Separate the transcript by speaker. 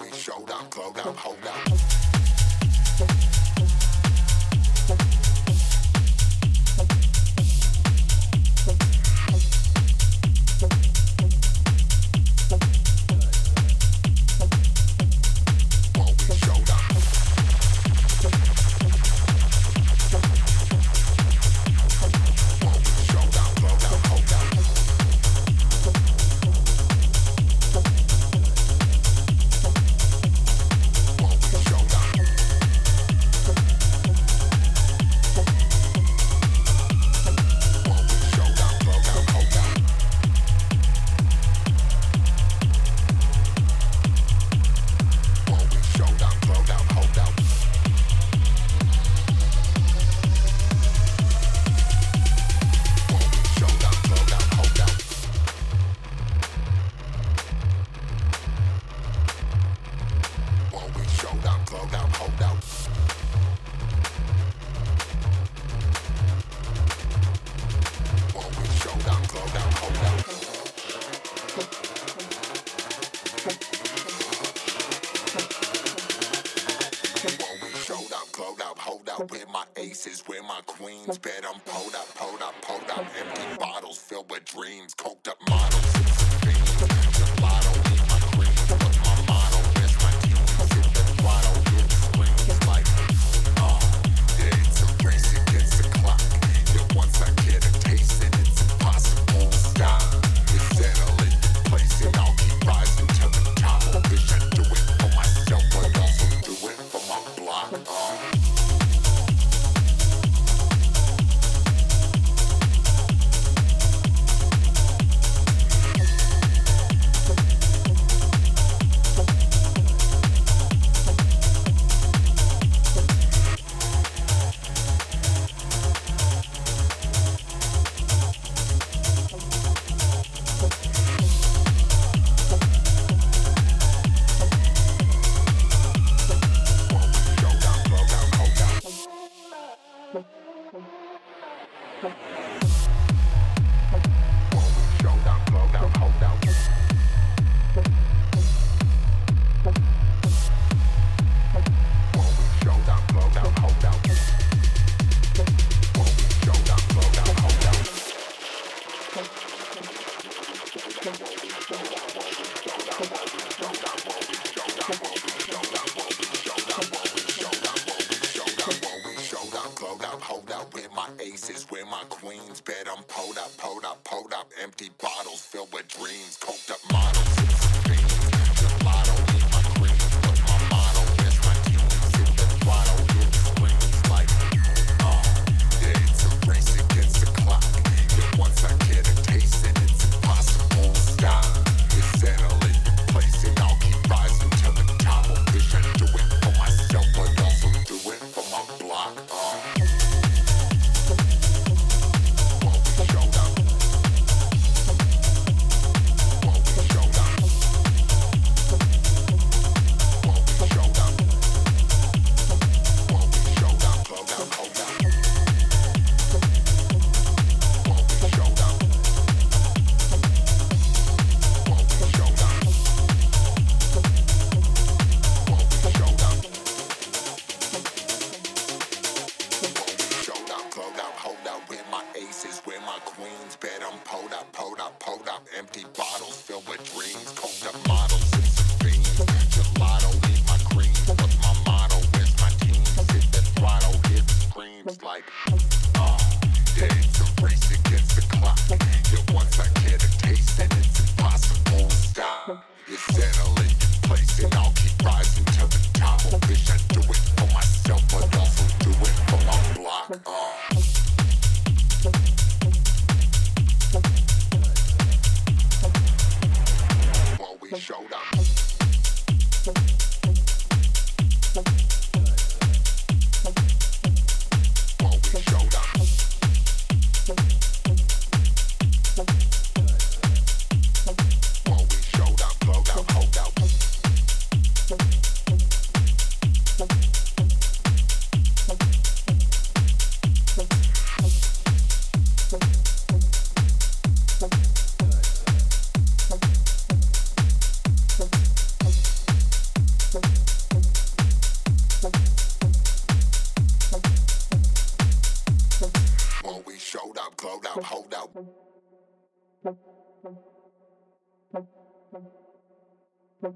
Speaker 1: we showed up, glowed up, hold up. hold up hold up hold up with my aces, with my queens, bet I'm pulled up, pulled up, pulled up. Empty bottles filled with dreams, coked up models. Thank This is where my queen's bed. I'm pulled up, pulled up, pulled up. Empty bottles filled with dreams, coked up models. jeans, bet I'm pulled up, pulled up, pulled up. Empty bottles filled with dreams, cold up models and some my cream. My my team? Hit hit the like, uh, yeah, race against the clock. I get taste, and it's impossible to stop. Hold up, hold up.